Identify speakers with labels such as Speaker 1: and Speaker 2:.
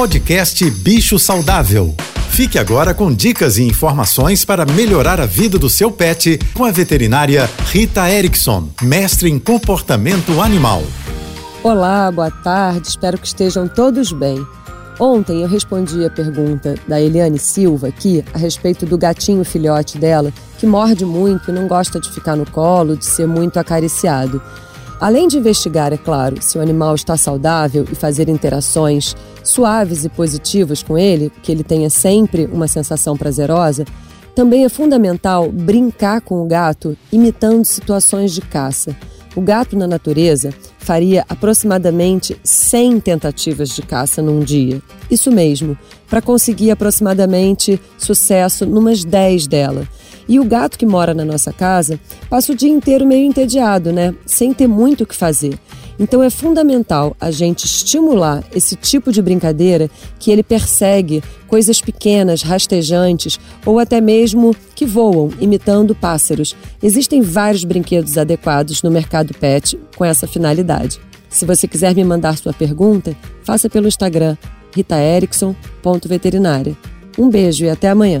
Speaker 1: Podcast Bicho Saudável. Fique agora com dicas e informações para melhorar a vida do seu pet com a veterinária Rita Erickson, mestre em comportamento animal.
Speaker 2: Olá, boa tarde, espero que estejam todos bem. Ontem eu respondi a pergunta da Eliane Silva aqui a respeito do gatinho filhote dela, que morde muito e não gosta de ficar no colo, de ser muito acariciado. Além de investigar, é claro, se o animal está saudável e fazer interações suaves e positivas com ele, que ele tenha sempre uma sensação prazerosa, também é fundamental brincar com o gato imitando situações de caça. O gato na natureza faria aproximadamente 100 tentativas de caça num dia. Isso mesmo, para conseguir aproximadamente sucesso numas 10 delas. E o gato que mora na nossa casa passa o dia inteiro meio entediado, né? Sem ter muito o que fazer. Então é fundamental a gente estimular esse tipo de brincadeira que ele persegue coisas pequenas, rastejantes ou até mesmo que voam, imitando pássaros. Existem vários brinquedos adequados no mercado pet com essa finalidade. Se você quiser me mandar sua pergunta, faça pelo Instagram ritaerickson.veterinária. Um beijo e até amanhã.